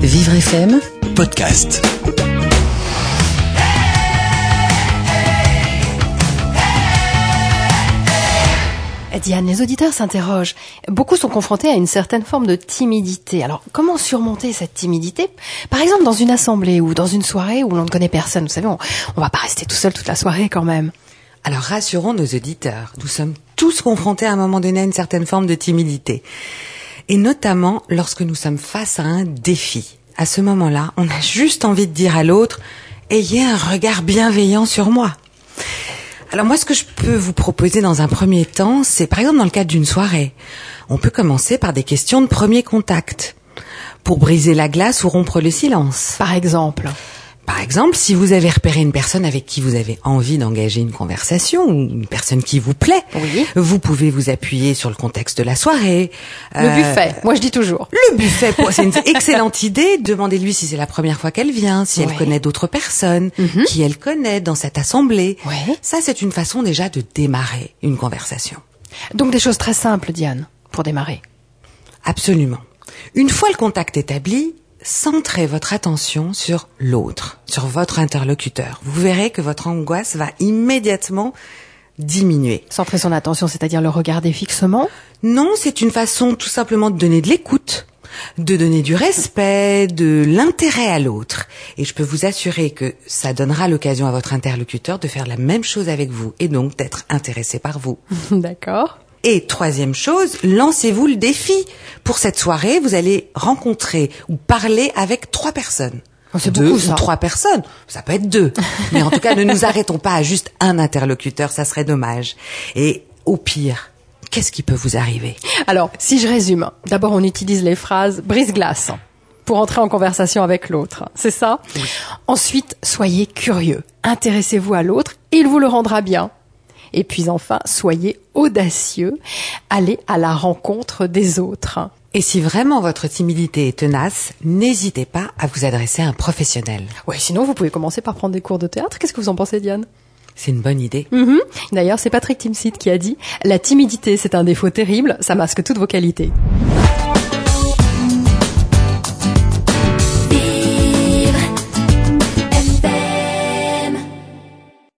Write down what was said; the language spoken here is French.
Vivre FM podcast. Diane, les auditeurs s'interrogent. Beaucoup sont confrontés à une certaine forme de timidité. Alors, comment surmonter cette timidité? Par exemple, dans une assemblée ou dans une soirée où l'on ne connaît personne. Vous savez, on, on va pas rester tout seul toute la soirée quand même. Alors rassurons nos auditeurs, nous sommes tous confrontés à un moment donné à une certaine forme de timidité. Et notamment lorsque nous sommes face à un défi. À ce moment-là, on a juste envie de dire à l'autre, ayez un regard bienveillant sur moi. Alors moi, ce que je peux vous proposer dans un premier temps, c'est par exemple dans le cadre d'une soirée. On peut commencer par des questions de premier contact pour briser la glace ou rompre le silence. Par exemple. Par exemple, si vous avez repéré une personne avec qui vous avez envie d'engager une conversation ou une personne qui vous plaît, Oui. vous pouvez vous appuyer sur le contexte de la soirée. Le Euh, buffet. Moi, je dis toujours. Le buffet, c'est une excellente idée. Demandez-lui si c'est la première fois qu'elle vient, si elle connaît d'autres personnes, Mhm. qui elle connaît dans cette assemblée. Ouais. Ça, c'est une façon déjà de démarrer une conversation. Donc des choses très simples, Diane, pour démarrer. Absolument. Une fois le contact établi, centrez votre attention sur l'autre, sur votre interlocuteur. Vous verrez que votre angoisse va immédiatement diminuer. Centrer son attention, c'est-à-dire le regarder fixement. Non, c'est une façon tout simplement de donner de l'écoute, de donner du respect, de l'intérêt à l'autre. Et je peux vous assurer que ça donnera l'occasion à votre interlocuteur de faire la même chose avec vous et donc d'être intéressé par vous. D'accord. Et troisième chose, lancez-vous le défi. Pour cette soirée, vous allez rencontrer ou parler avec trois personnes. Oh, c'est deux beaucoup, ça. ou trois personnes. Ça peut être deux. Mais en tout cas, ne nous arrêtons pas à juste un interlocuteur, ça serait dommage. Et au pire, qu'est-ce qui peut vous arriver? Alors, si je résume, d'abord on utilise les phrases brise-glace pour entrer en conversation avec l'autre. C'est ça? Ensuite, soyez curieux. Intéressez-vous à l'autre, il vous le rendra bien. Et puis enfin, soyez audacieux. Allez à la rencontre des autres. Et si vraiment votre timidité est tenace, n'hésitez pas à vous adresser à un professionnel. Ouais, sinon vous pouvez commencer par prendre des cours de théâtre. Qu'est-ce que vous en pensez, Diane? C'est une bonne idée. Mhm. D'ailleurs, c'est Patrick Timsit qui a dit La timidité, c'est un défaut terrible, ça masque toutes vos qualités.